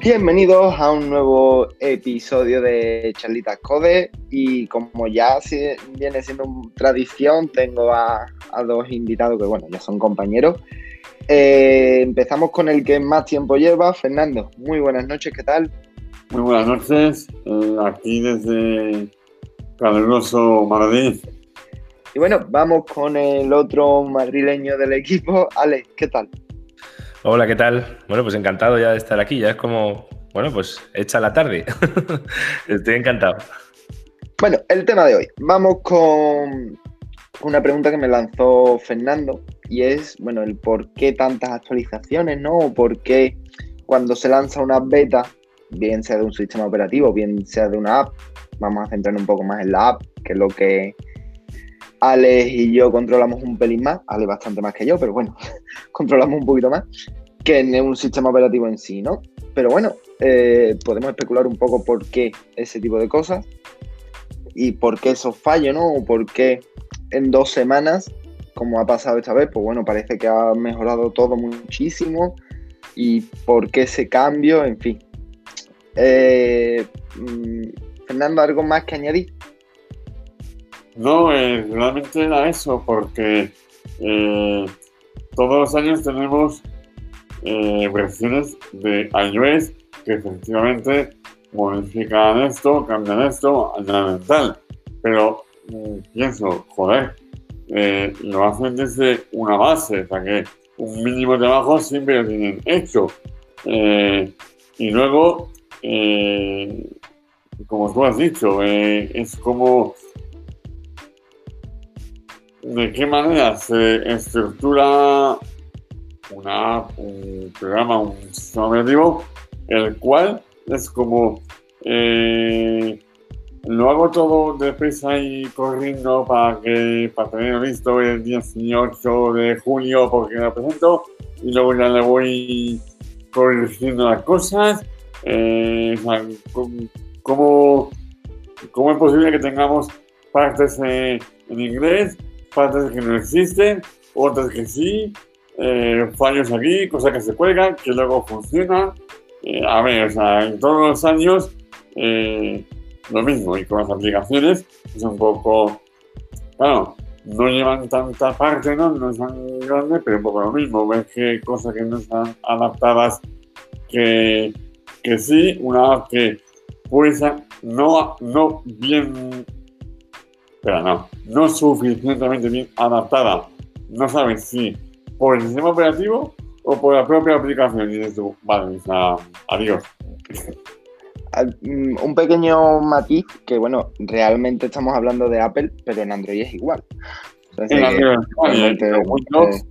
Bienvenidos a un nuevo episodio de Charlitas Code y como ya viene siendo tradición, tengo a, dos invitados que bueno, ya son compañeros. Eh, empezamos con el que más tiempo lleva, Fernando. Muy buenas noches, ¿qué tal? Muy buenas noches, eh, aquí desde caluroso Madrid. Y bueno, vamos con el otro madrileño del equipo, Alex, ¿qué tal? Hola, ¿qué tal? Bueno, pues encantado ya de estar aquí. Ya es como, bueno, pues hecha la tarde. Estoy encantado. Bueno, el tema de hoy. Vamos con una pregunta que me lanzó Fernando y es, bueno, el por qué tantas actualizaciones, ¿no? O por qué cuando se lanza una beta, bien sea de un sistema operativo, bien sea de una app, vamos a centrarnos un poco más en la app, que es lo que Alex y yo controlamos un pelín más, Ale bastante más que yo, pero bueno, controlamos un poquito más que en un sistema operativo en sí, ¿no? Pero bueno, eh, podemos especular un poco por qué ese tipo de cosas y por qué esos fallos, ¿no? O por qué en dos semanas, como ha pasado esta vez, pues bueno, parece que ha mejorado todo muchísimo y por qué ese cambio, en fin. Eh, mm, Fernando, ¿algo más que añadir? No, eh, realmente era eso, porque eh, todos los años tenemos eh, versiones de iOS que efectivamente modifican esto, cambian esto, añaden tal. Pero mm, pienso, joder, lo hacen desde una base, o sea que un mínimo trabajo siempre lo tienen hecho. y luego, como tú has dicho, es como de qué manera se estructura una, un programa, un sistema el cual es como eh, lo hago todo deprisa y corriendo para que para tener listo el 18 de junio porque lo presento y luego ya le voy corrigiendo las cosas. Eh, ¿cómo, ¿cómo, es posible que tengamos partes en inglés partes que no existen, otras que sí, eh, fallos aquí, cosas que se cuelgan, que luego funcionan. Eh, a ver, o sea, en todos los años eh, lo mismo, y con las aplicaciones es un poco, claro, no llevan tanta parte, ¿no? No es tan grande, pero un poco lo mismo. Ves que cosas que no están adaptadas que, que sí, una que puede ser no, no bien pero no, no suficientemente bien adaptada. No sabes si por el sistema operativo o por la propia aplicación. Y dices tú, vale, adiós. Mm, un pequeño matiz que, bueno, realmente estamos hablando de Apple, pero en Android es igual. en Android, es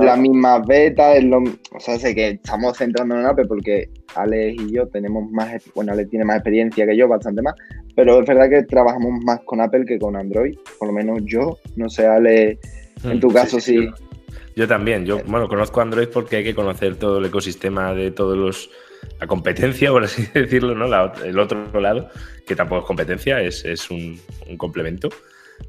la misma beta, es lo, o sea, sé que estamos centrando en Apple porque Alex y yo tenemos más, bueno, Alex tiene más experiencia que yo, bastante más, pero es verdad que trabajamos más con Apple que con Android, por lo menos yo, no sé, Ale, en tu mm, caso sí. Yo también, yo, bueno, conozco Android porque hay que conocer todo el ecosistema de todos los, la competencia, por así decirlo, ¿no? el otro lado, que tampoco es competencia, es, es un, un complemento.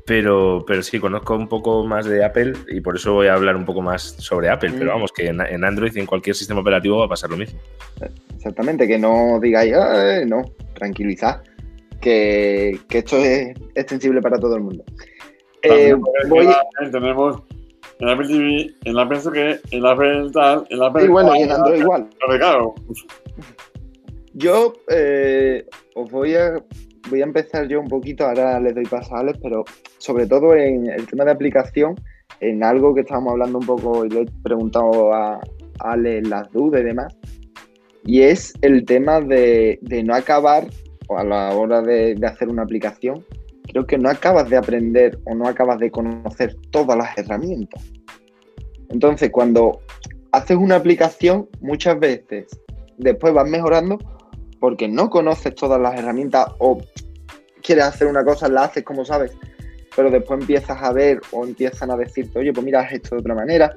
Pero, pero sí, conozco un poco más de Apple y por eso voy a hablar un poco más sobre Apple. Pero mm. vamos, que en, Android y en cualquier sistema operativo va a pasar lo mismo. Exactamente, que no digáis, no, tranquilizad, que, que, esto es extensible para todo el mundo. Eh, tenemos en Apple TV, en la pienso que en Apple tal, en Apple. Y bueno, y en Android igual. Claro. Yo eh, os voy a voy a empezar yo un poquito, ahora les doy paso a Alex, pero sobre todo en el tema de aplicación, en algo que estábamos hablando un poco y le he preguntado a, Alex las dudas y demás, y es el tema de, no acabar, a la hora de, de hacer una aplicación, creo que no acabas de aprender o no acabas de conocer todas las herramientas. Entonces, cuando haces una aplicación, muchas veces después vas mejorando porque no conoces todas las herramientas o quieres hacer una cosa, la haces como sabes, pero después empiezas a ver o empiezan a decirte, oye, pues mira, esto de otra manera,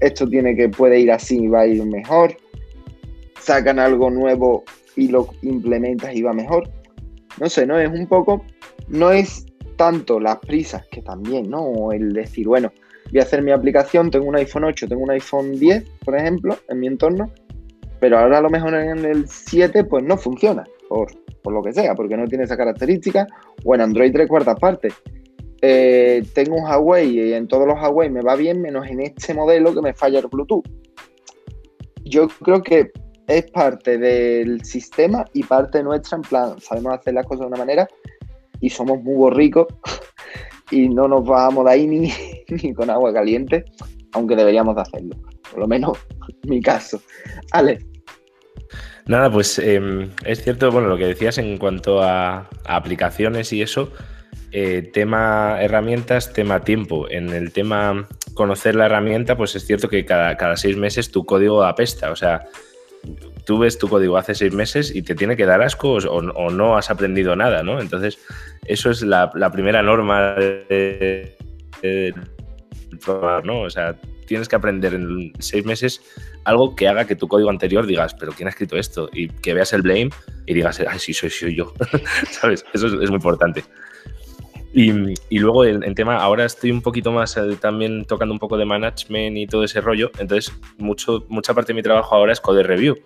esto tiene que puede ir así y va a ir mejor, sacan algo nuevo y lo implementas y va mejor. No sé, ¿no? Es un poco, no es tanto las prisas, que también, ¿no? O el decir, bueno, voy a hacer mi aplicación, tengo un iPhone 8, tengo un iPhone 10, por ejemplo, en mi entorno, pero ahora a lo mejor en el 7 pues no funciona, por, por lo que sea, porque no tiene esa característica, o en Android 3 cuartas partes. Eh, tengo un Huawei y en todos los Huawei me va bien, menos en este modelo que me falla el Bluetooth. Yo creo que es parte del sistema y parte nuestra, en plan, sabemos hacer las cosas de una manera y somos muy borricos y no nos bajamos de ahí ni, ni con agua caliente, aunque deberíamos de hacerlo. Por lo menos mi caso. Ale. Nada, pues em, es cierto, bueno, lo que decías en cuanto a aplicaciones y eso, eh, tema herramientas, tema tiempo. En el tema conocer la herramienta, pues es cierto que cada, cada seis meses tu código apesta. O sea, tú ves tu código hace seis meses y te tiene que dar asco o, no has aprendido nada, ¿no? Entonces, eso es la, primera norma de, ¿no? O sea, tienes que aprender en seis meses algo que haga que tu código anterior digas, pero ¿quién ha escrito esto? Y que veas el blame y digas, ay, sí, soy, soy yo. ¿Sabes? Eso es muy importante. Y, luego en, tema, ahora estoy un poquito más eh, también tocando un poco de management y todo ese rollo, entonces mucho, mucha parte de mi trabajo ahora es code review.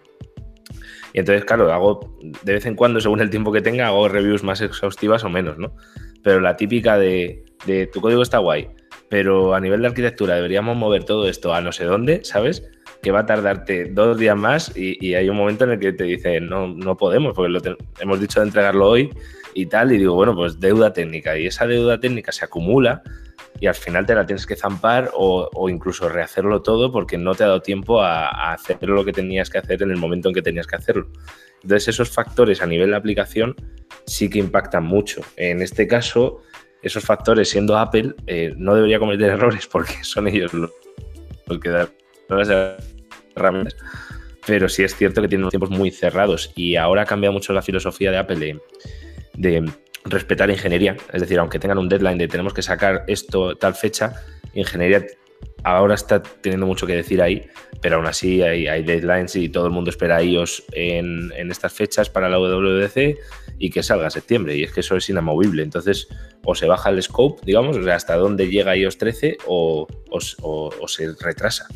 Y entonces, claro, hago de vez en cuando, según el tiempo que tenga, hago reviews más exhaustivas o menos, ¿no? Pero la típica de, de tu código está guay, pero a nivel de arquitectura deberíamos mover todo esto a no sé dónde, ¿sabes? Que va a tardarte dos días más y, hay un momento en el que te dicen, no, no podemos, porque lo hemos dicho de entregarlo hoy y tal, y digo, bueno, pues deuda técnica, y esa deuda técnica se acumula y al final te la tienes que zampar o, incluso rehacerlo todo porque no te ha dado tiempo a, hacer lo que tenías que hacer en el momento en que tenías que hacerlo. Entonces esos factores a nivel de aplicación sí que impactan mucho. En este caso, esos factores siendo Apple eh, no debería cometer errores porque son ellos los, que dan las herramientas. Pero sí es cierto que tienen unos tiempos muy cerrados y ahora ha cambiado mucho la filosofía de Apple de respetar ingeniería. Es decir, aunque tengan un deadline de tenemos que sacar esto tal fecha, ingeniería ahora está teniendo mucho que decir ahí, pero aún así hay, deadlines y todo el mundo espera iOS en, en, estas fechas para la WWDC y que salga en septiembre. Y es que eso es inamovible. Entonces, o se baja el scope, digamos, o sea, hasta dónde llega iOS 13 o, o, se retrasa.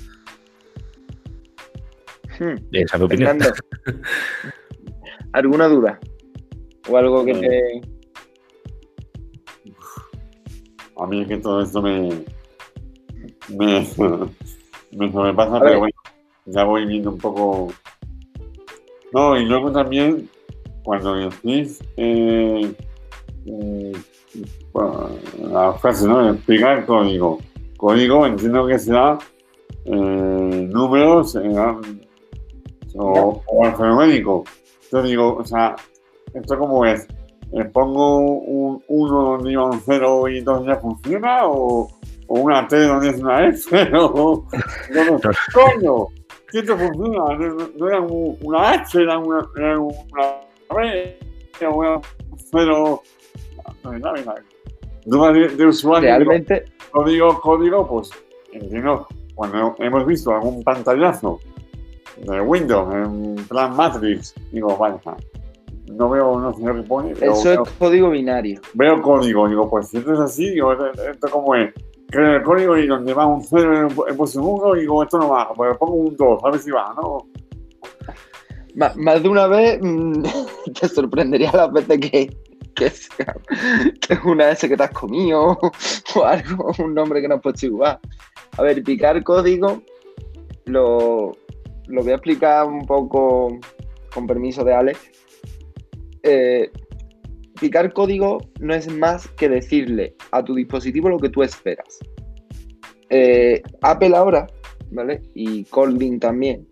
Hmm. Esa es mi opinión. ¿Alguna duda? ¿O algo que te, a mí es que todo esto me, me, me sobrepasa, pero bueno, ya voy viendo un poco. No, y luego también, cuando decís eh, mm, la frase, ¿no? Explicar código. Código entiendo que será eh, números eh, o, o alfanumérico. Yo digo, o sea, ¿esto cómo es? ¿Le pongo un 1 donde iba un 0 y entonces ya funciona? ¿O, o una T donde es una F? ¿O, no, coño? ¿Qué te funciona? ¿No, era una H? ¿Era una, era una B? ¿Era una 0? No, no, no, de, de usuario. Realmente. Código, código, pues entiendo. Cuando hemos visto algún pantallazo de Windows en plan Matrix, digo, vale, no veo, no sé qué pone. Eso es código binario. Veo código, digo, pues si esto es así, digo, esto como es. Creo el código y donde va un 0 he puesto un 1 y digo, esto no va, pues pongo un 2, a ver si va, ¿no? Más, de una vez mm, te sorprendería las veces que, que, sea, que es una S que te has comido o algo, un nombre que no has puesto igual. A ver, picar código lo, lo voy a explicar un poco con permiso de Alex eh, picar código no es más que decirle a tu dispositivo lo que tú esperas. Eh, Apple ahora, ¿vale? Y Kotlin también,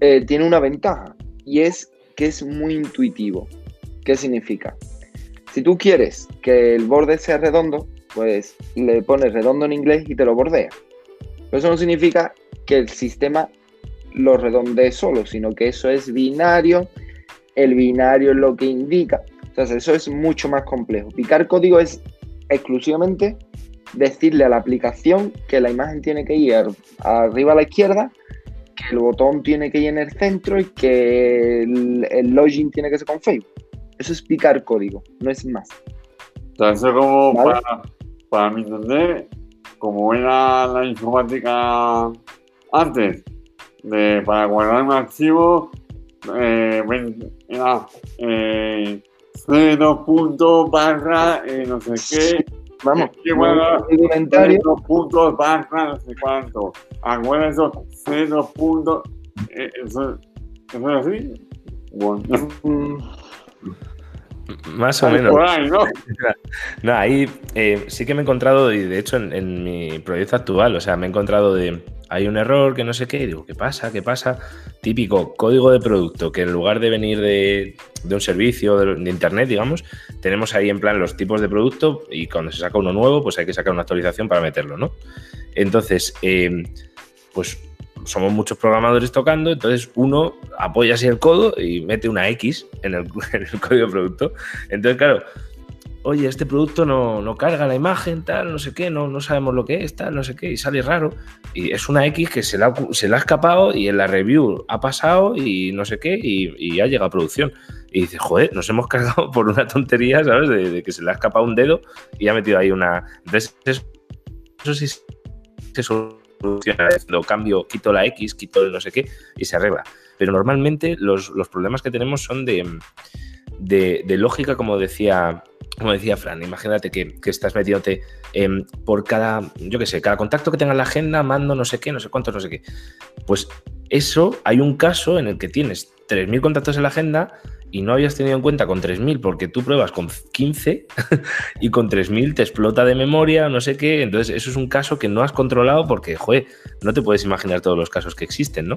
eh, tiene una ventaja y es que es muy intuitivo. ¿Qué significa? Si tú quieres que el borde sea redondo, pues le pones redondo en inglés y te lo bordea. Pero eso no significa que el sistema lo redondee solo, sino que eso es binario el binario es lo que indica. Entonces, eso es mucho más complejo. Picar código es exclusivamente decirle a la aplicación que la imagen tiene que ir arriba a la izquierda, que el botón tiene que ir en el centro y que el, login tiene que ser con Facebook. Eso es picar código, no es más. Entonces, como para, para mi entender, como era la informática antes, de, para guardar un archivo, eh, era eh, cero punto barra eh, no sé qué. Vamos, guardar cero puntos barra no sé cuánto. Aguarda eso, cero puntos. Eh, eso, ¿Eso es así? Bueno. Mm. Más o menos. Ahí, ¿no? no, ahí eh, sí que me he encontrado, y de hecho en, en, mi proyecto actual, o sea, me he encontrado de. Hay un error que no sé qué, y digo, ¿qué pasa? ¿Qué pasa? Típico código de producto, que en lugar de venir de, un servicio de, internet, digamos, tenemos ahí en plan los tipos de producto, y cuando se saca uno nuevo, pues hay que sacar una actualización para meterlo, ¿no? Entonces, eh, pues somos muchos programadores tocando, entonces uno apoya así el codo y mete una X en el, en el código de producto. Entonces, claro, oye, este producto no, no, carga la imagen, tal, no sé qué, no, no sabemos lo que es, tal, no sé qué, y sale raro. Y es una X que se la, ha escapado y en la review ha pasado y no sé qué, y, y ha llegado a producción. Y dice, joder, nos hemos cargado por una tontería, ¿sabes? De, de, que se le ha escapado un dedo y ha metido ahí una. Entonces, eso, sí se soluciona. Lo cambio, quito la X, quito el no sé qué y se arregla. Pero normalmente los, los problemas que tenemos son de, de, lógica, como decía como decía Fran, imagínate que, que estás metiéndote eh, por cada, yo qué sé, cada contacto que tenga en la agenda, mando no sé qué, no sé cuántos, no sé qué. Pues eso, hay un caso en el que tienes 3.000 contactos en la agenda y no habías tenido en cuenta con 3.000 porque tú pruebas con 15 y con 3.000 te explota de memoria, no sé qué. Entonces, eso es un caso que no has controlado porque, joder, no te puedes imaginar todos los casos que existen, ¿no?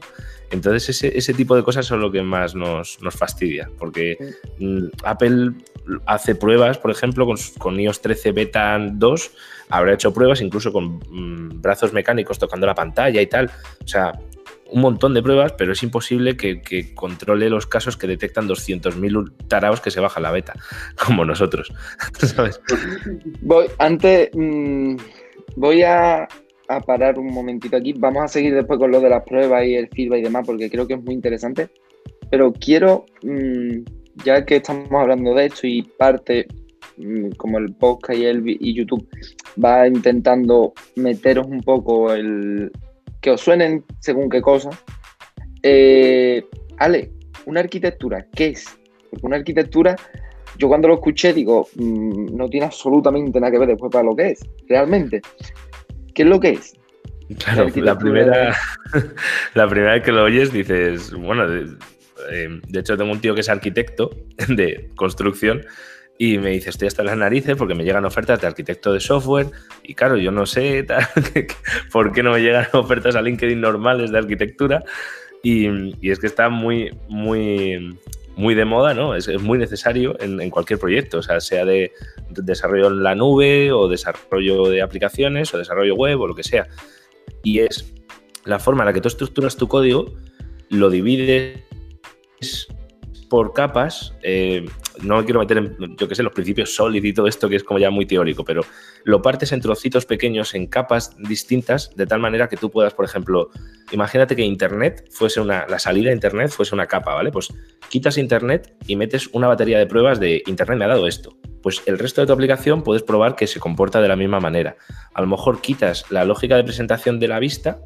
Entonces, ese, ese tipo de cosas son lo que más nos, nos fastidia porque mm, Apple hace pruebas, por ejemplo, con, con, iOS 13 Beta 2, habrá hecho pruebas incluso con mmm, brazos mecánicos tocando la pantalla y tal. O sea, un montón de pruebas, pero es imposible que, controle los casos que detectan 200.000 taraos que se baja la beta, como nosotros. ¿sabes? Voy, antes, mmm, voy a, parar un momentito aquí. Vamos a seguir después con lo de las pruebas y el feedback y demás, porque creo que es muy interesante. Pero quiero, mmm, ya que estamos hablando de esto y parte, mmm, como el podcast y, el, y YouTube, va intentando meteros un poco el, que os suenen según qué cosas. Eh, Ale, una arquitectura, ¿qué es? Porque una arquitectura, yo cuando lo escuché digo, mmm, no tiene absolutamente nada que ver después para lo que es, realmente. ¿Qué es lo que es? Claro, la, la primera, la primera vez que lo oyes dices, bueno, de, eh, de hecho tengo un tío que es arquitecto de construcción y me dice, estoy hasta las narices porque me llegan ofertas de arquitecto de software y claro, yo no sé por qué no me llegan ofertas a LinkedIn normales de arquitectura y, y es que está muy, muy, muy de moda, ¿no? Es, es muy necesario en, en, cualquier proyecto, o sea, sea de, de desarrollo en la nube o desarrollo de aplicaciones o desarrollo web o lo que sea. Y es la forma en la que tú estructuras tu código, lo divides por capas, eh, no me quiero meter en, yo qué sé, los principios sólidos y todo esto que es como ya muy teórico, pero lo partes en trocitos pequeños, en capas distintas, de tal manera que tú puedas, por ejemplo, imagínate que Internet fuese una, la salida a Internet fuese una capa, ¿vale? Pues quitas Internet y metes una batería de pruebas de Internet me ha dado esto. Pues el resto de tu aplicación puedes probar que se comporta de la misma manera. A lo mejor quitas la lógica de presentación de la vista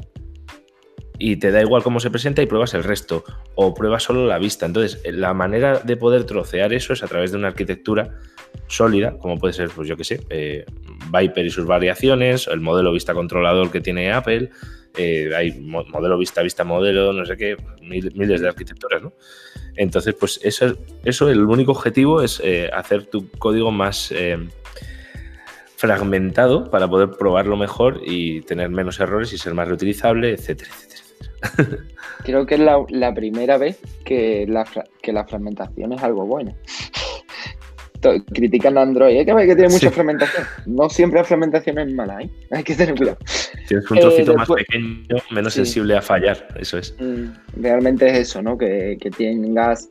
y te da igual cómo se presenta y pruebas el resto o pruebas solo la vista. Entonces, la manera de poder trocear eso es a través de una arquitectura sólida, como puede ser, pues yo qué sé, eh, Viper y sus variaciones, el modelo vista controlador que tiene Apple, eh, hay modelo vista, vista modelo, no sé qué, mil, miles de arquitecturas, ¿no? Entonces, pues eso, eso el único objetivo es eh, hacer tu código más fragmentado para poder probarlo mejor y tener menos errores y ser más reutilizable, etcétera, etcétera. Creo que es la, la primera vez que la, que la, fragmentación es algo bueno. Critican a Android, hay que que tiene mucha sí. fragmentación. No siempre la fragmentación es mala, ¿eh? hay que tener cuidado. Tienes un trocito eh, después, más pequeño, menos sí. sensible a fallar, eso es. Mm, realmente es eso, ¿no? Que, que tengas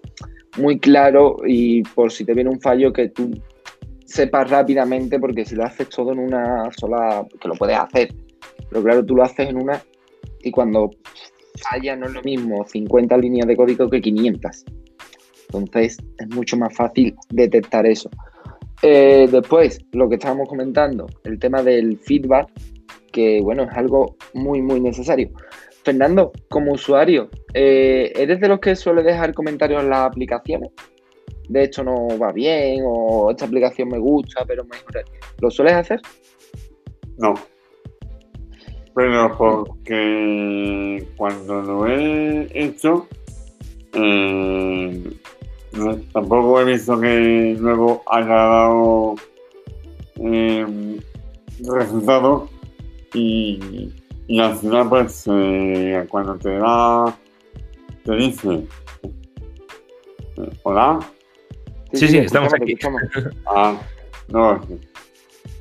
muy claro y por si te viene un fallo que tú sepas rápidamente, porque si lo haces todo en una sola, que lo puedes hacer, pero claro, tú lo haces en una y cuando falla no es lo mismo 50 líneas de código que 500. Entonces es mucho más fácil detectar eso. Eh, después, lo que estábamos comentando, el tema del feedback, que bueno, es algo muy, muy necesario. Fernando, como usuario, eh, ¿eres de los que suele dejar comentarios en las aplicaciones? De hecho, no va bien, o esta aplicación me gusta, pero mejor. ¿Lo sueles hacer? No. Pero porque cuando lo he hecho, eh, tampoco he visto que luego haya dado eh, resultado. Y, al final pues eh, cuando te da te dice hola. Sí sí, estamos aquí. ah no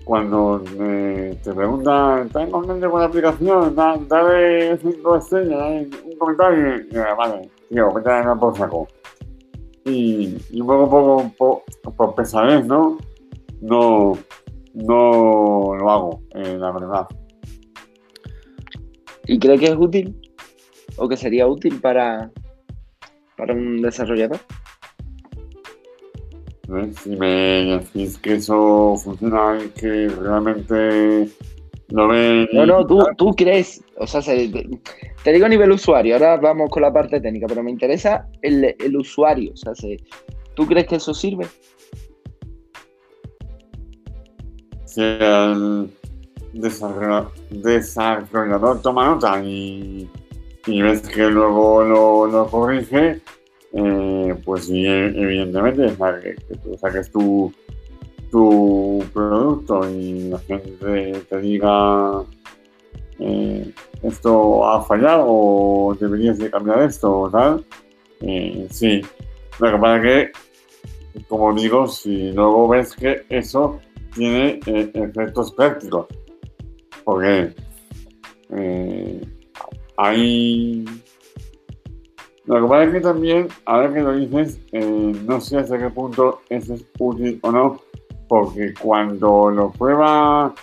cuando te preguntan ¿estás contento con la aplicación? dale cinco estrellas un comentario y, vale tío vete a por saco y, y poco, poco por, pesadez, ¿no? No, no lo hago, eh, la verdad. ¿Y cree que es útil? ¿O que sería útil para, para un desarrollador? Si me decís que eso funciona y que realmente lo ven. No, no, tú, tú crees, o sea, te digo a nivel usuario, ahora vamos con la parte técnica, pero me interesa el, el usuario, o sea, ¿tú crees que eso sirve? Si el desarrollador, toma nota y, y, ves que luego lo, lo corrige, eh, pues evidentemente, que, que tú saques tu tu producto y la gente te diga eh, esto ha fallado o deberías de cambiar esto o tal, eh, sí. Lo que pasa es que, como digo, si luego ves que eso tiene eh, efectos prácticos, porque hay... Lo que pasa es que también, ahora que lo dices, no sé hasta qué punto eso es útil o no, porque cuando lo prueba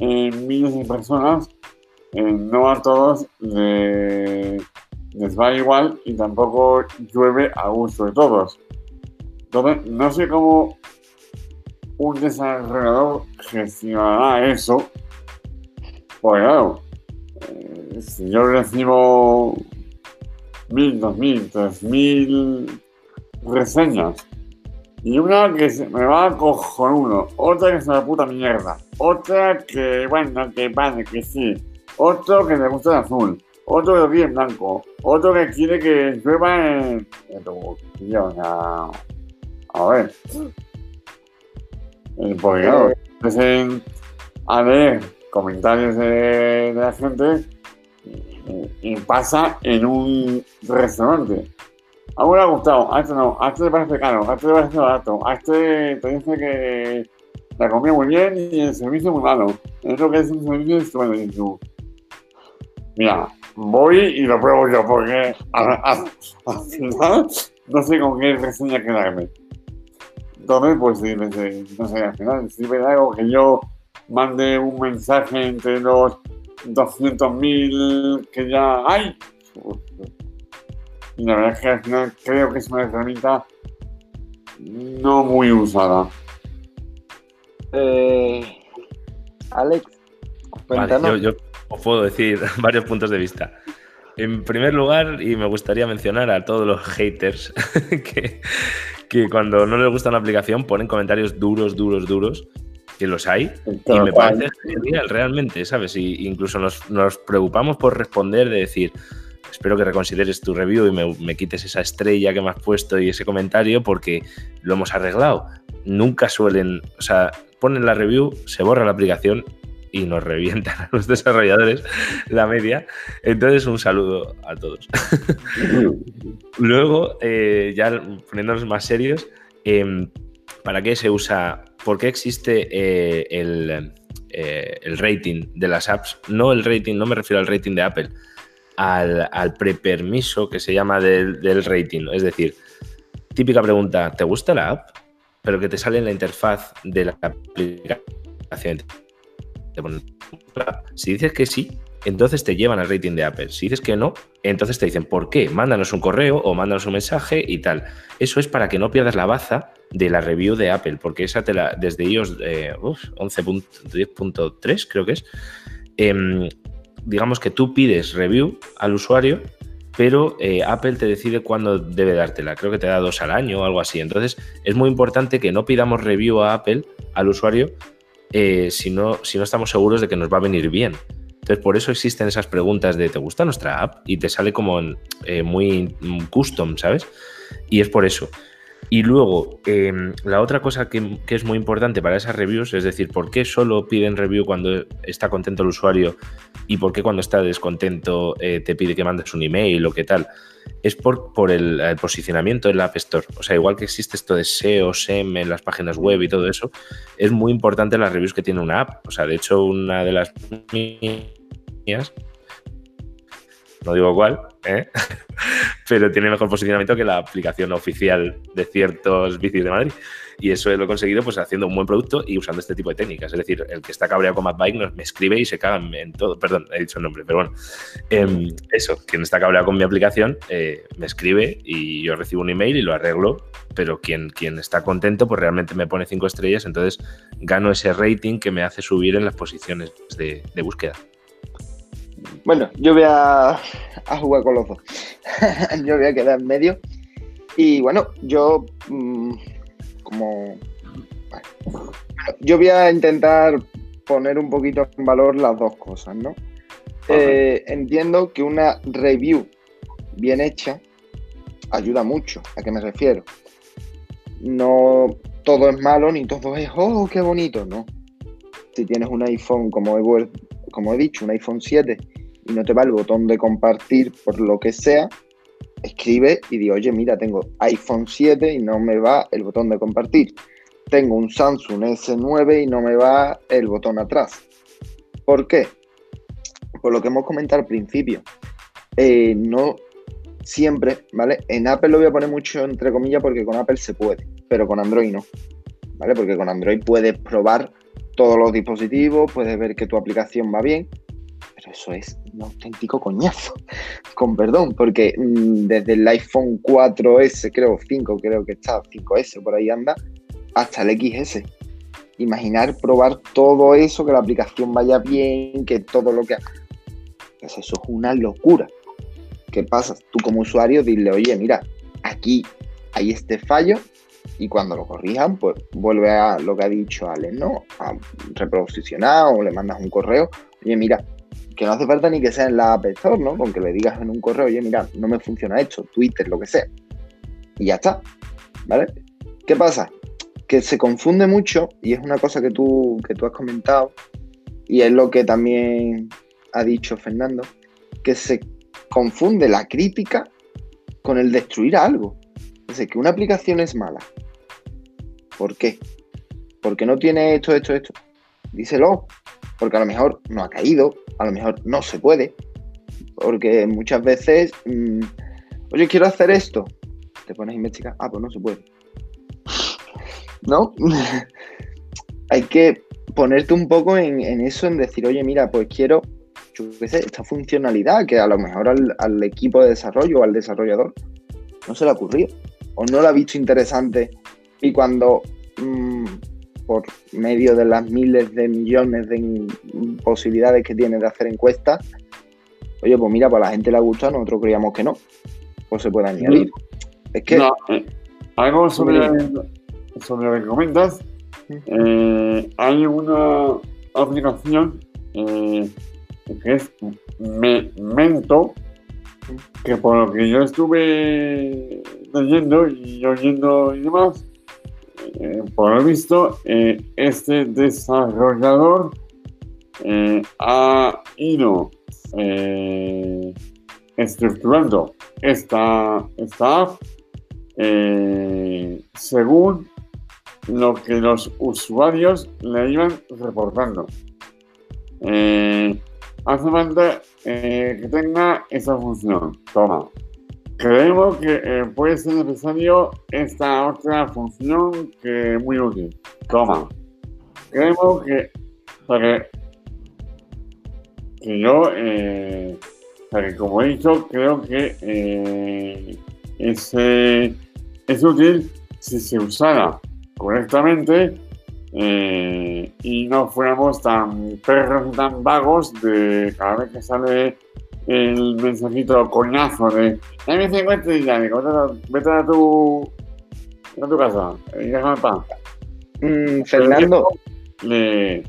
en miles de personas, eh, no a todos les, va igual y tampoco llueve a gusto de todos. Entonces, no sé cómo un desarrollador gestionará eso. Pues claro, eh, si yo recibo mil, dos mil, tres mil reseñas y una que se me va a uno, otra que es una puta mierda, otra que, bueno, que vale, que sí, otro que le gusta el azul, otro que lo quiere en blanco, otro que quiere que llueva en... Tío, ya... A ver. Porque claro, empiecen a leer comentarios de, la gente y pasa en un restaurante a uno le ha gustado, a este no, a este le parece caro, a este le parece barato, a este te dice que la comida muy bien y el servicio muy malo. Eso que es un servicio estupendo. Mira, voy y lo pruebo yo porque al, final no sé con qué reseña quedarme. Entonces, pues sí, no sé, al final si de algo que yo mande un mensaje entre los 200.000 que ya hay. Y la verdad es que al final creo que es una herramienta no muy usada. Eh, Alex, vale, yo, os puedo decir varios puntos de vista. En primer lugar, y me gustaría mencionar a todos los haters que, que cuando no les gusta una aplicación ponen comentarios duros, duros, duros, que los hay, y me parece genial realmente, ¿sabes? Y incluso nos, nos preocupamos por responder de decir, espero que reconsideres tu review y me, quites esa estrella que me has puesto y ese comentario porque lo hemos arreglado. Nunca suelen, o sea, ponen la review, se borra la aplicación y nos revientan a los desarrolladores la media. Entonces, un saludo a todos. Luego, eh, ya poniéndonos más serios, em, ¿para qué se usa? ¿Por qué existe eh, el, eh, el rating de las apps? No el rating, no me refiero al rating de Apple, al, prepermiso que se llama del, rating. Es decir, típica pregunta, ¿te gusta la app? Pero que te sale en la interfaz de la aplicación. Si dices que sí, entonces te llevan al rating de Apple. Si dices que no, entonces te dicen, ¿por qué? Mándanos un correo o mándanos un mensaje y tal. Eso es para que no pierdas la baza de la review de Apple, porque esa te la, desde iOS eh, 11.10.3 creo que es, em, digamos que tú pides review al usuario, pero eh, Apple te decide cuándo debe dártela. Creo que te da dos al año o algo así. Entonces es muy importante que no pidamos review a Apple, al usuario, eh, si, no, si no estamos seguros de que nos va a venir bien. Entonces, por eso existen esas preguntas de ¿te gusta nuestra app? Y te sale como eh, muy custom, ¿sabes? Y es por eso. Y luego, em, la otra cosa que, es muy importante para esas reviews, es decir, ¿por qué solo piden review cuando está contento el usuario y por qué cuando está descontento eh, te pide que mandes un email o qué tal? Es por, por el, posicionamiento en la App Store. O sea, igual que existe esto de SEO, SEM en las páginas web y todo eso, es muy importante las reviews que tiene una app. O sea, de hecho, una de las mías no digo cuál, ¿eh? pero tiene mejor posicionamiento que la aplicación oficial de ciertos bicis de Madrid. Y eso lo he conseguido pues haciendo un buen producto y usando este tipo de técnicas. Es decir, el que está cabreado con MadBike me escribe y se caga en todo. Perdón, he dicho el nombre, pero bueno. Em, eso, quien está cabreado con mi aplicación eh, me escribe y yo recibo un email y lo arreglo. Pero quien, quien está contento, pues realmente me pone cinco estrellas. Entonces gano ese rating que me hace subir en las posiciones de búsqueda. Bueno, yo voy a, jugar con los dos. yo voy a quedar en medio. Y bueno, yo mm, como... yo voy a intentar poner un poquito en valor las dos cosas, ¿no? Eh, entiendo que una review bien hecha ayuda mucho. ¿A qué me refiero? No todo es malo ni todo es, oh, qué bonito, ¿no? Si tienes un iPhone, como he, como he dicho, un iPhone 7 y no te va el botón de compartir por lo que sea, escribe y di, oye, mira, tengo iPhone 7 y no me va el botón de compartir. Tengo un Samsung S9 y no me va el botón atrás. ¿Por qué? Por lo que hemos comentado al principio. Eh, no siempre, ¿vale? En Apple lo voy a poner mucho entre comillas porque con Apple se puede, pero con Android no, ¿vale? Porque con Android puedes probar todos los dispositivos, puedes ver que tu aplicación va bien, eso es un auténtico coñazo, con perdón, porque mm, desde el iPhone 4S, creo, 5, creo que está, 5S, por ahí anda, hasta el XS. Imaginar probar todo eso, que la aplicación vaya bien, que todo lo que... Pues eso es una locura. ¿Qué pasa? Tú como usuario dile, oye, mira, aquí hay este fallo y cuando lo corrijan, pues vuelve a lo que ha dicho Ale, ¿no? A reposicionar o le mandas un correo, oye, mira, que no hace falta ni que sea en la App Store, ¿no? Con que le digas en un correo, oye, mira, no me funciona esto, Twitter, lo que sea. Y ya está, ¿vale? ¿Qué pasa? Que se confunde mucho, y es una cosa que tú, que tú has comentado, y es lo que también ha dicho Fernando, que se confunde la crítica con el destruir algo. Decir, que una aplicación es mala. ¿Por qué? Porque no tiene esto, esto, esto. Díselo, porque a lo mejor no ha caído, a lo mejor no se puede, porque muchas veces, mm, oye, quiero hacer esto, te pones a investigar, ah, pues no se puede. ¿No? Hay que ponerte un poco en, eso, en decir, oye, mira, pues quiero, esta funcionalidad que a lo mejor al, equipo de desarrollo o al desarrollador no se le ha ocurrido, o no lo ha visto interesante, y cuando mm, por medio de las miles de millones de posibilidades que tiene de hacer encuestas, oye, pues mira, para la gente le gusta, nosotros creíamos que no, pues se puede añadir. Es que... Eh, algo sobre, sobre lo que comentas, eh, hay una aplicación eh, que es Mento, que por lo que yo estuve leyendo y oyendo y demás, eh, por lo visto, eh, este desarrollador eh, ha ido estructurando esta, esta app según lo que los usuarios le iban reportando. hace falta que tenga esa función. Toma, Creemos que eh, puede ser necesario esta otra función que es muy útil. Toma. Creemos que, que yo, eh, como he dicho, creo que eh, es, útil si se usara correctamente y no fuéramos tan perros tan vagos de cada vez que sale el mensajito coñazo de dame 50 y ya, vete a tu, a tu casa y déjame paz. Mm, Fernando, le,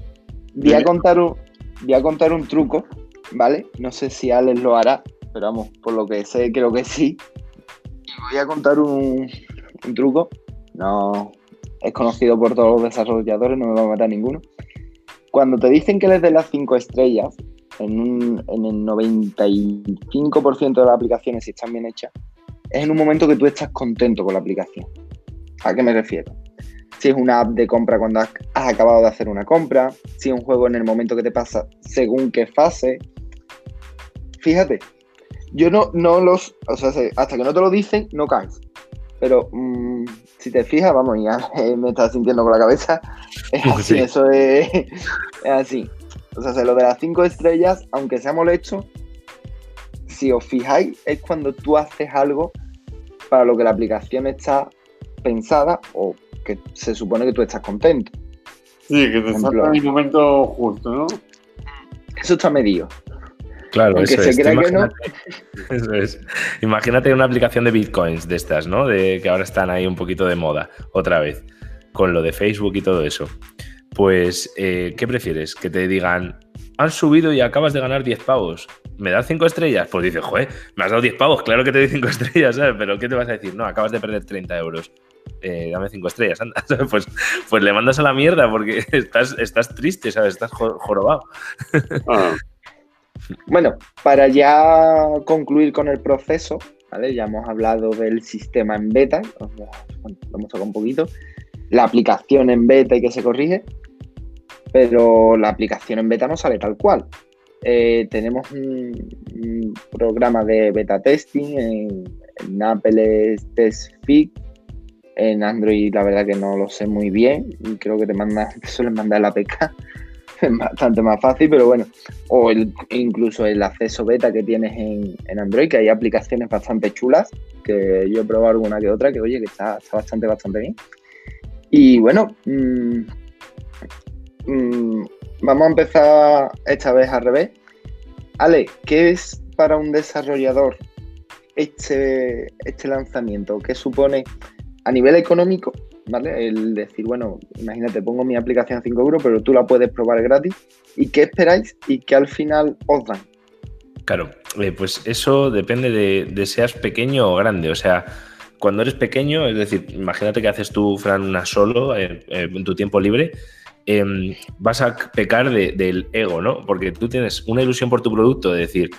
voy, a contar un, voy a contar un truco, ¿vale? No sé si Alex lo hará, pero vamos, por lo que sé, creo que sí. Voy a contar un, un truco. No es conocido por todos los desarrolladores, no me va a matar ninguno. Cuando te dicen que les des las 5 estrellas, en, un, en el 95% de las aplicaciones, si están bien hechas, es en un momento que tú estás contento con la aplicación. ¿A qué me refiero? Si es una app de compra cuando has, acabado de hacer una compra, si es un juego en el momento que te pasa según qué fase. Fíjate, yo no, no los, o sea, hasta que no te lo dicen, no caes. Pero mm, si te fijas, vamos, ya me estás sintiendo con la cabeza. Es así, eso es, es así. O sea, lo de las cinco estrellas, aunque sea molesto, si os fijáis, es cuando tú haces algo para lo que la aplicación está pensada o que se supone que tú estás contento. Sí, que te salta en el momento justo, ¿no? Eso está medido. Claro, eso es. Imagínate, eso es. Imagínate una aplicación de bitcoins de estas, ¿no? De que ahora están ahí un poquito de moda, otra vez, con lo de Facebook y todo eso. Pues, eh, ¿qué prefieres? Que te digan, has subido y acabas de ganar 10 pavos. ¿Me das 5 estrellas? Pues dices, joder, me has dado 10 pavos, claro que te doy 5 estrellas, ¿sabes? Pero ¿qué te vas a decir? No, acabas de perder 30 euros. Eh, dame 5 estrellas, anda. Pues, pues le mandas a la mierda porque estás, estás triste, ¿sabes? Estás jorobado. Ah. Bueno, para ya concluir con el proceso, ¿vale? Ya hemos hablado del sistema en beta, lo hemos tocado un poquito, la aplicación en beta y que se corrige, pero la aplicación en beta no sale tal cual. Eh, tenemos un, programa de beta testing, en, Apple es TestFit, en Android la verdad que no lo sé muy bien, creo que te, manda, te suelen mandar la APK es bastante más fácil, pero bueno, o incluso el acceso beta que tienes en, Android, que hay aplicaciones bastante chulas, que yo he probado alguna que otra, que oye, que está, bastante, bastante bien. Y bueno, mm, mm, vamos a empezar esta vez al revés. Ale, ¿qué es para un desarrollador este, este lanzamiento? ¿Qué supone a nivel económico ¿vale? El decir, bueno, imagínate, pongo mi aplicación a 5 euros, pero tú la puedes probar gratis. ¿Y qué esperáis y qué al final os dan? Claro, eh, pues eso depende de, seas pequeño o grande. O sea, cuando eres pequeño, es decir, imagínate que haces tú, Fran, una solo eh, eh, en tu tiempo libre, em, vas a pecar del ego, ¿no? Porque tú tienes una ilusión por tu producto de decir,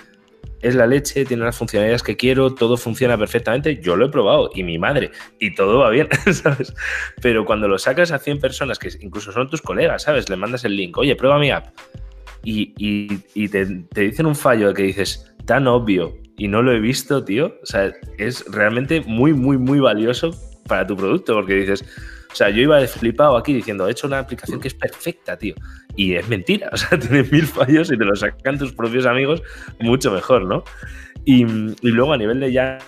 es la leche, tiene las funcionalidades que quiero, todo funciona perfectamente, yo lo he probado y mi madre, y todo va bien, ¿sabes? Pero cuando lo sacas a 100 personas, que incluso son tus colegas, ¿sabes? Le mandas el link, oye, prueba mi app, y, te, dicen un fallo que dices, tan obvio, y no lo he visto, tío, o sea, es realmente muy, muy, muy valioso para tu producto, porque dices, o sea, yo iba flipado aquí diciendo, he hecho una aplicación que es perfecta, tío. Y es mentira, o sea, tiene mil fallos y te lo sacan tus propios amigos mucho mejor, ¿no? Y, luego a nivel de ya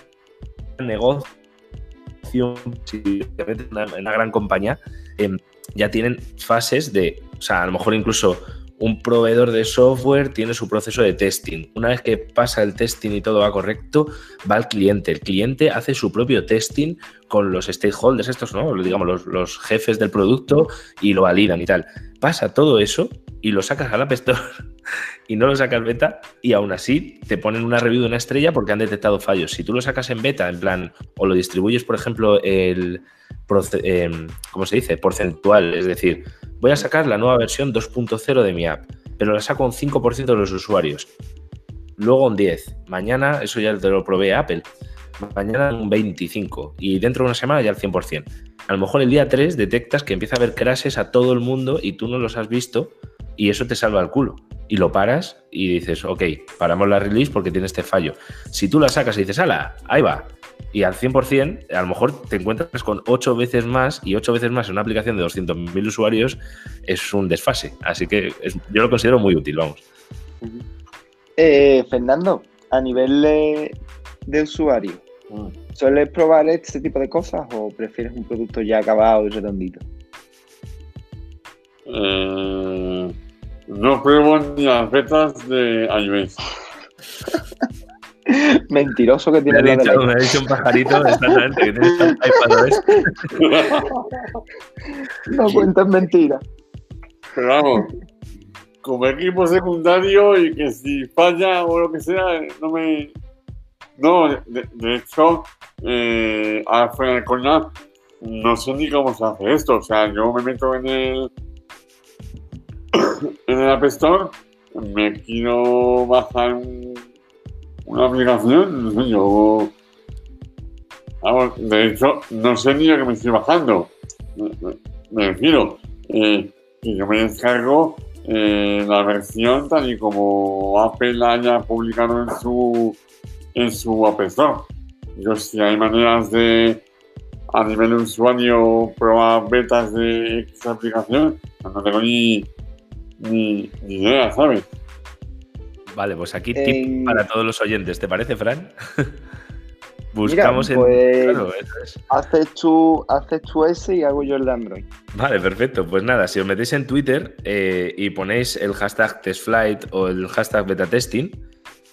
negocio, si te metes en una, gran compañía, em, ya tienen fases de, o sea, a lo mejor incluso un proveedor de software tiene su proceso de testing. Una vez que pasa el testing y todo va correcto, va al cliente. El cliente hace su propio testing con los stakeholders, estos, ¿no? Digamos, los, jefes del producto y lo validan y tal. Pasa todo eso y lo sacas a la Store y no lo sacas beta y aún así te ponen una review de una estrella porque han detectado fallos. Si tú lo sacas en beta, en plan, o lo distribuyes, por ejemplo, el, eh, ¿cómo se dice? Porcentual, es decir, voy a sacar la nueva versión 2.0 de mi app, pero la saco un 5% de los usuarios. Luego un 10. Mañana, eso ya te lo probé Apple. Mañana un 25. Y dentro de una semana ya el 100%. A lo mejor el día 3 detectas que empieza a haber crashes a todo el mundo y tú no los has visto y eso te salva el culo. Y lo paras y dices, ok, paramos la release porque tiene este fallo. Si tú la sacas y dices, ala, ahí va, y al 100%, a lo mejor te encuentras con 8 veces más y 8 veces más en una aplicación de 200.000 usuarios es un desfase. Así que yo lo considero muy útil, vamos. Eh, Fernando, a nivel de, de usuario, Mm. ¿sueles probar este tipo de cosas o prefieres un producto ya acabado y redondito? Eh, no pruebo ni las betas de iOS. Mentiroso que Me tiene ha, dicho, me ha dicho un pajarito exactamente que tienes un iPadOS. No cuentas mentiras. Pero vamos, como equipo secundario y que si falla o lo que sea, no me. No, de, de hecho, eh, fuera de coña, no sé ni cómo se hace esto. O sea, yo me meto en el. en el App Store, me quiero bajar un- una aplicación, no sé, yo. Vamos, de hecho, no sé ni lo que me estoy bajando. Me, refiero. eh, que yo me descargo eh, la versión tal y como Apple haya publicado en su en su App Store. Yo si hay maneras de a nivel de usuario probar betas de X aplicación, pues no tengo ni, ni, ni idea, ¿sabes? Vale, pues aquí tip para todos los oyentes, ¿te parece, Fran? Buscamos Mira, en. pues- Claro, eso es. Haces tú, haces tú ese y hago yo el de Android. Vale, perfecto. Pues nada, si os metéis en Twitter eh, y ponéis el hashtag testflight o el hashtag betatesting,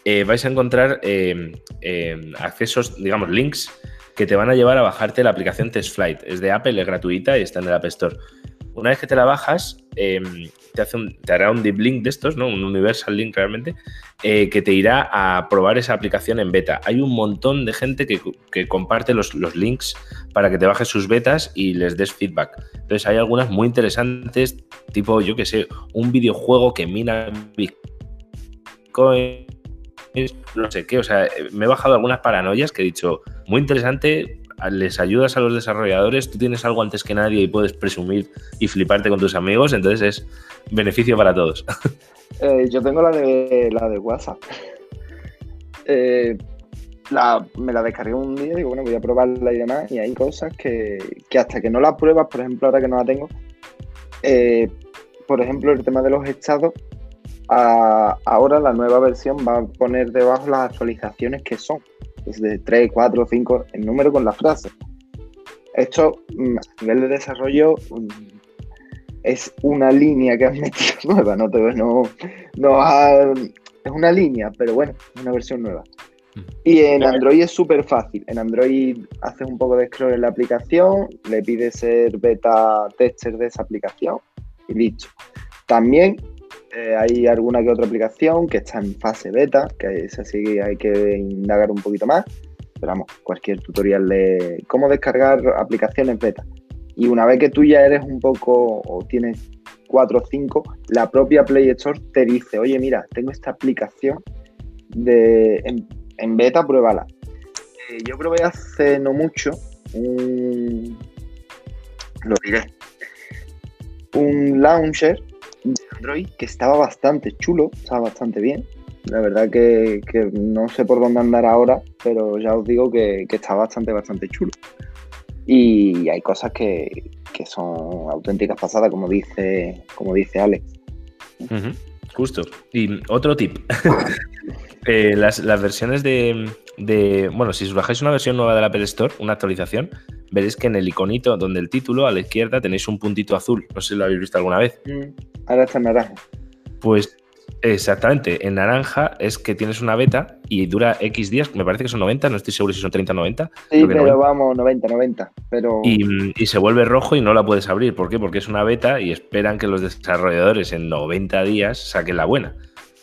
eh, vais a encontrar eh, eh, accesos, digamos, links que te van a llevar a bajarte la aplicación Testflight. Es de Apple, es gratuita y está en el App Store. Una vez que te la bajas, eh, te, hará un deep link de estos, ¿no? Un universal link realmente, eh, que te irá a probar esa aplicación en beta. Hay un montón de gente que, comparte los, los links para que te bajes sus betas y les des feedback. Entonces hay algunas muy interesantes, tipo, yo que sé, un videojuego que mina Bitcoin, no sé qué, o sea, me he bajado algunas paranoias que he dicho, muy interesante, les ayudas a los desarrolladores, tú tienes algo antes que nadie y puedes presumir y fliparte con tus amigos, entonces es beneficio para todos. Eh, yo tengo la de la de WhatsApp. Eh, me la descargué un día y digo, bueno, voy a probarla y demás. Y hay cosas que, que hasta que no las pruebas, por ejemplo, ahora que no la tengo, eh, por ejemplo, el tema de los estados, ahora la nueva versión va a poner debajo las actualizaciones que son. Es de 3, 4, 5, el número con la frase. Esto, mm, a nivel de desarrollo, mm, es una línea que han metido nueva, no, te, no, no ha- es una línea, pero bueno, es una versión nueva. Y en Android es súper fácil. En Android haces un poco de scroll en la aplicación, le pides ser beta tester de esa aplicación y listo. También eh, hay alguna que otra aplicación que está en fase beta, que es así que hay que indagar un poquito más. Pero vamos, cualquier tutorial de cómo descargar aplicaciones beta. Y una vez que tú ya eres un poco o tienes 4 o 5, la propia Play Store te dice, oye, mira, tengo esta aplicación de, en, beta, pruébala. Eh, yo probé hace no mucho un, lo diré, un launcher de Android que estaba bastante chulo, estaba bastante bien. La verdad que, que no sé por dónde andar ahora, pero ya os digo que, que está bastante, bastante chulo. Y hay cosas que, que son auténticas pasadas, como dice, como dice Alex. Justo. Y otro tip. Eh, las, las versiones de, de- Bueno, si os bajáis una versión nueva del Apple Store, una actualización, veréis que en el iconito donde el título, a la izquierda, tenéis un puntito azul. No sé si lo habéis visto alguna vez. Ahora está en naranja. Pues exactamente, en naranja es que tienes una beta y dura X días, me parece que son 90, no estoy seguro si son 30 o 90. Sí, pero 90. vamos, 90, 90. Pero Y, y se vuelve rojo y no la puedes abrir. ¿Por qué? Porque es una beta y esperan que los desarrolladores en 90 días saquen la buena.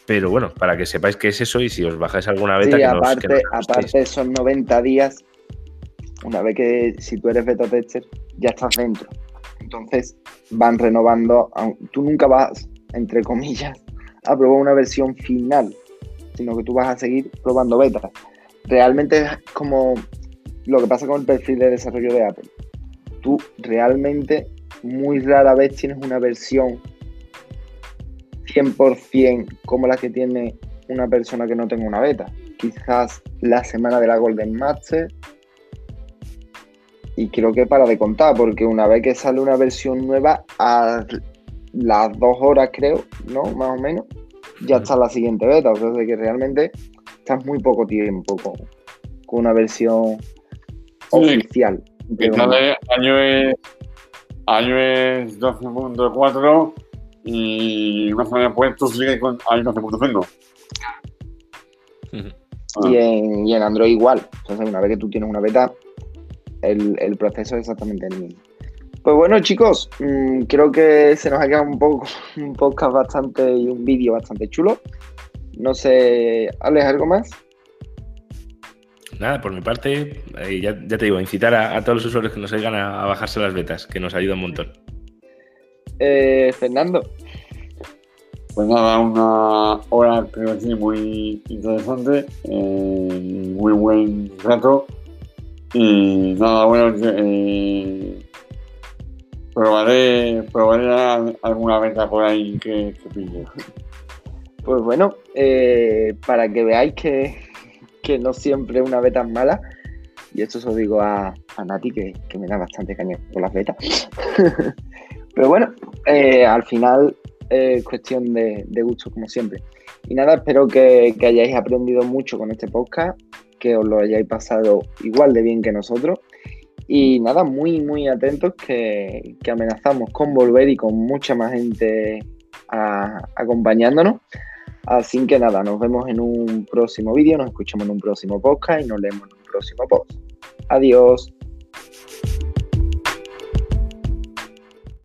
Pero bueno, para que sepáis qué es eso y si os bajáis alguna beta, sí, que aparte, que no os asustéis. aparte son 90 días. Una vez que si tú eres beta tester, ya estás dentro. Entonces van renovando. Tú nunca vas, entre comillas, a probar una versión final, sino que tú vas a seguir probando betas. Realmente es como lo que pasa con el perfil de desarrollo de Apple. Tú realmente muy rara vez tienes una versión 100% como la que tiene una persona que no tenga una beta. Quizás la semana de la Golden Master. Y creo que para de contar, porque una vez que sale una versión nueva, a las dos horas creo, ¿no? Más o menos, ya está la siguiente beta. O sea, que realmente estás muy poco tiempo con, con una versión oficial. Cada año es, año es 12.4 y una semana después tú sigues con año 12.5. Y en, y en Android igual. Entonces, una vez que tú tienes una beta, el, el proceso es exactamente el mismo. Pues bueno, chicos, mmm, creo que se nos ha quedado un poco un podcast bastante y un vídeo bastante chulo. No sé, ¿Alex, algo más? Nada, por mi parte, eh, ya, ya, te digo, incitar a, a, todos los usuarios que nos oigan a, a, bajarse las betas, que nos ayuda un montón. Eh, Fernando. Pues nada, una hora creo que sí, muy interesante, eh, muy buen rato. Y nada, bueno, eh, probaré, probaré alguna beta por ahí que, que pille. Pues bueno, eh, para que veáis que, que, no siempre una beta es mala, y esto se lo digo a, a Nati, que, que, me da bastante caña con las betas. Pero bueno, eh, al final es cuestión de, de, gusto, como siempre. Y nada, espero que, hayáis aprendido mucho con este podcast, que os lo hayáis pasado igual de bien que nosotros. Y nada, muy, muy atentos que, amenazamos con volver y con mucha más gente acompañándonos. Así que nada, nos vemos en un próximo vídeo, nos escuchamos en un próximo podcast y nos leemos en un próximo post. Adiós.